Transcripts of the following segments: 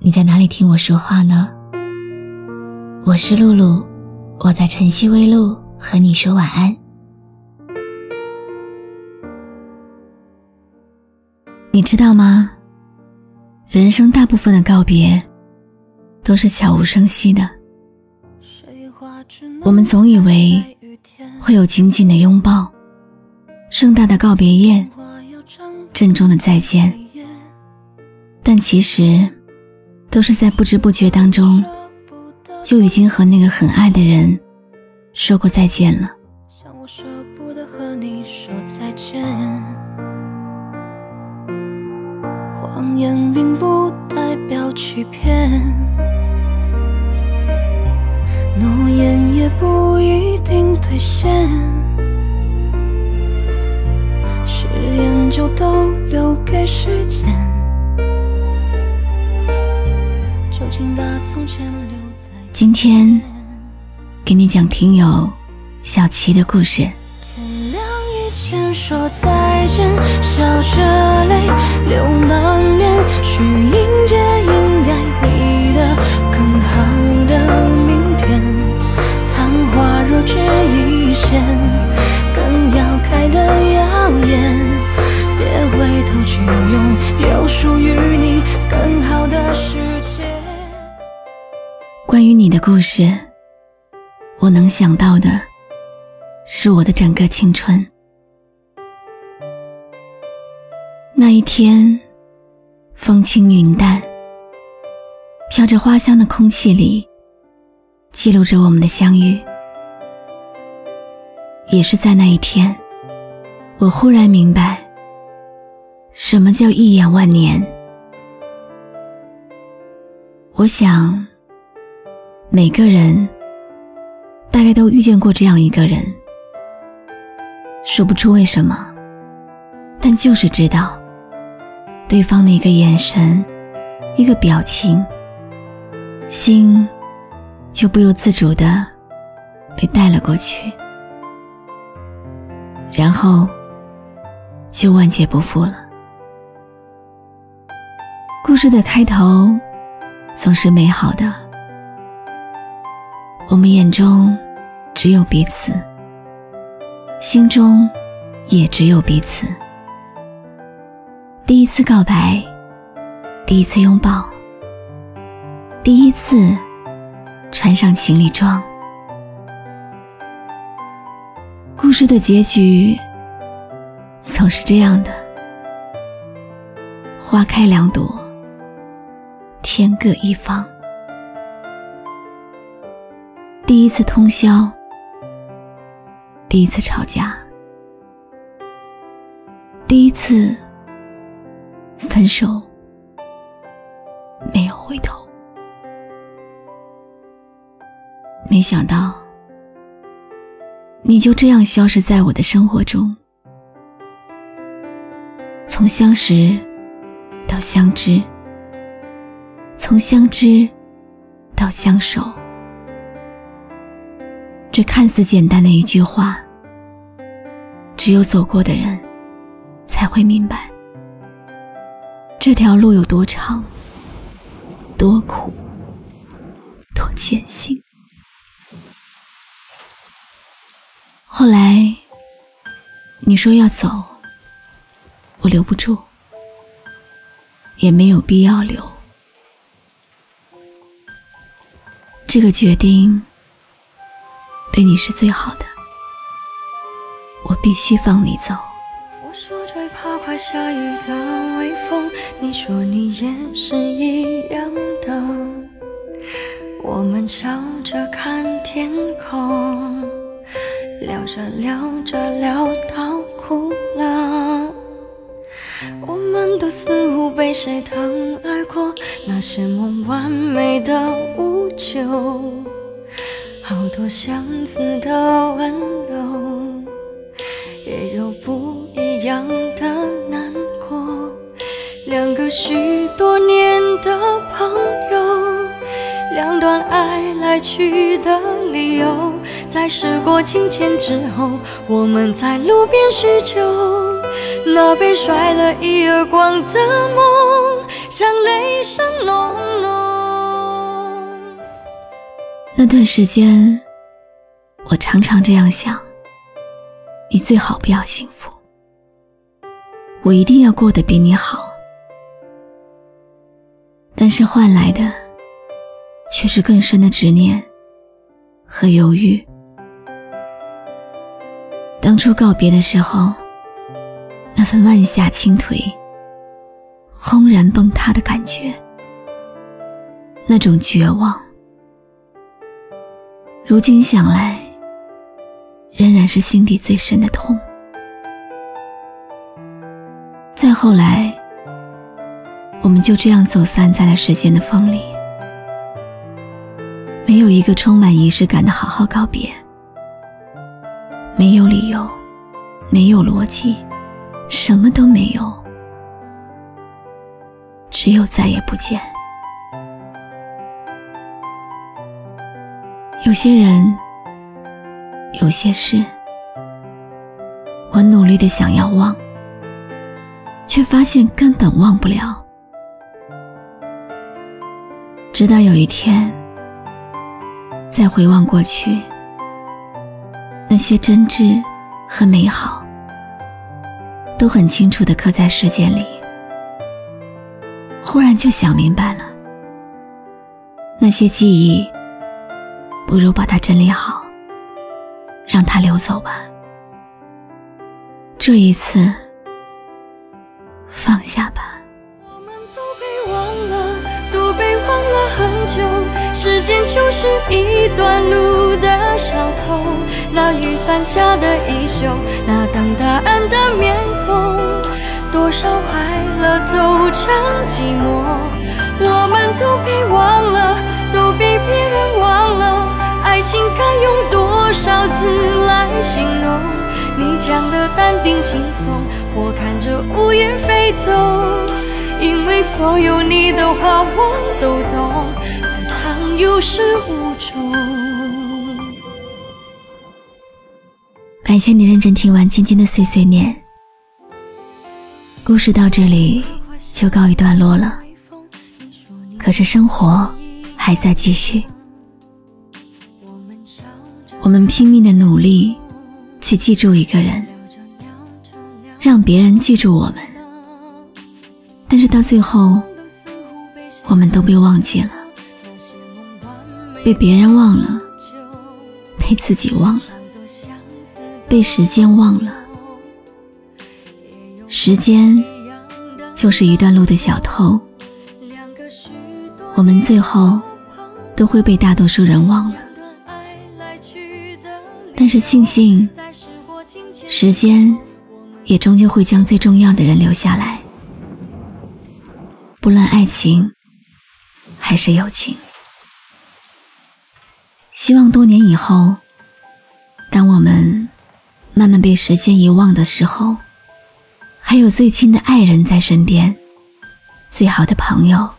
你在哪里听我说话呢？我是露露，我在晨曦微露和你说晚安。你知道吗？人生大部分的告别都是悄无声息的。我们总以为会有紧紧的拥抱、盛大的告别宴、郑重的再见，但其实。都是在不知不觉当中，就已经和那个很爱的人说过再见了。像我舍不得和你说再见谎言并不代表欺骗，诺言也不一定兑现，誓言就都留给时间。今天给你讲听友小琪的故事。天亮以前说再见，笑着泪流满面，去迎接应该你的更好的明天。昙花若只一现，更要开的耀眼。故事，我能想到的是我的整个青春。那一天，风轻云淡，飘着花香的空气里，记录着我们的相遇。也是在那一天，我忽然明白，什么叫一眼万年。我想。每个人大概都遇见过这样一个人，说不出为什么，但就是知道，对方的一个眼神、一个表情，心就不由自主的被带了过去，然后就万劫不复了。故事的开头总是美好的。我们眼中只有彼此，心中也只有彼此。第一次告白，第一次拥抱，第一次穿上情侣装。故事的结局总是这样的：花开两朵，天各一方。第一次通宵，第一次吵架，第一次分手，没有回头。没想到，你就这样消失在我的生活中。从相识到相知，从相知到相守。这看似简单的一句话，只有走过的人才会明白，这条路有多长、多苦、多艰辛。后来你说要走，我留不住，也没有必要留。这个决定。对你是最好的，我必须放你走。我说最怕快下雨的微风，你说你也是一样的。我们笑着看天空，聊着聊着聊到哭了。我们都似乎被谁疼爱过，那些梦完美的无救，多相似的温柔，也有不一样的难过。两个许多年的朋友，两段爱来去的理由，在时过境迁之后，我们在路边叙旧。那被甩了一耳光的梦，像雷声隆隆。那段时间，我常常这样想：你最好不要幸福，我一定要过得比你好。但是换来的，却是更深的执念和犹豫。当初告别的时候。那份万下倾颓、轰然崩塌的感觉，那种绝望，如今想来，仍然是心底最深的痛。再后来，我们就这样走散在了时间的风里，没有一个充满仪式感的好好告别，没有理由，没有逻辑。什么都没有，只有再也不见。有些人，有些事，我努力的想要忘，却发现根本忘不了。直到有一天，再回望过去，那些真挚和美好。都很清楚的刻在时间里，忽然就想明白了，那些记忆，不如把它整理好，让它流走吧。这一次，放下吧。我们都被忘了，都被忘了很久。时间就是一段路的小偷，那雨伞下的衣袖，那等答案的面孔，多少快乐走成寂寞。我们都被忘字来形容？你讲的淡定轻松，我看着乌云飞走，因为所有你的话我都懂。有始无终。感谢你认真听完今天的碎碎念，故事到这里就告一段落了。可是生活还在继续，我们拼命的努力去记住一个人，让别人记住我们，但是到最后，我们都被忘记了。被别人忘了，被自己忘了，被时间忘了。时间就是一段路的小偷，我们最后都会被大多数人忘了。但是庆幸，时间也终究会将最重要的人留下来，不论爱情还是友情。希望多年以后，当我们慢慢被时间遗忘的时候，还有最亲的爱人在身边，最好的朋友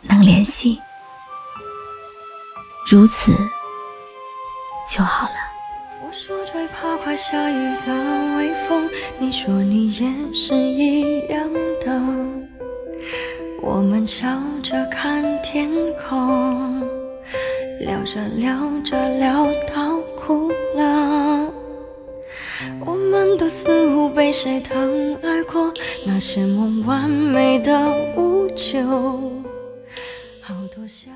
能联系，如此就好了。我说最怕快下雨的微风，你说你也是一样的。我们笑着看天空。聊着聊着聊到哭了，我们都似乎被谁疼爱过，那些梦完美的无救。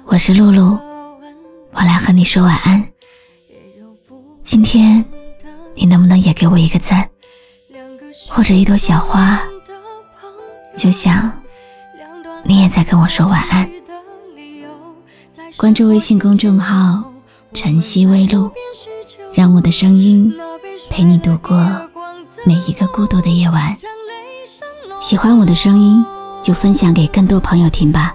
我是露露，我来和你说晚安。今天你能不能也给我一个赞，或者一朵小花，就像你也在跟我说晚安。关注微信公众号“晨曦微露”，让我的声音陪你度过每一个孤独的夜晚。喜欢我的声音，就分享给更多朋友听吧。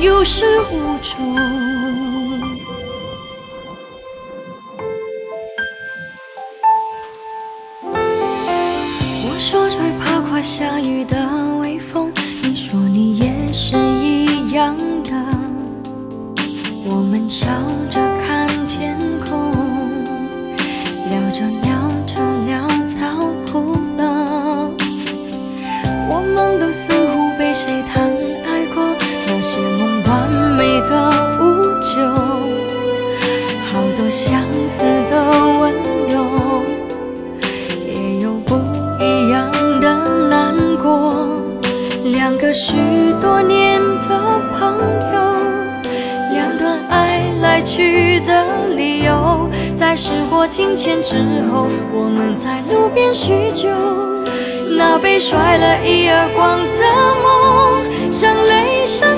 有始无终。我说最怕快下雨的微风，你说你也是一样的，我们笑着看天空。聊着聊着聊到哭了，我们都似乎被谁疼爱过，那些梦完美的无救，好多相似的温柔，也有不一样的难过，两个许多年的朋友。两段爱来去的理由，在时过境迁之后，我们在路边叙旧。那被甩了一耳光的梦，像雷声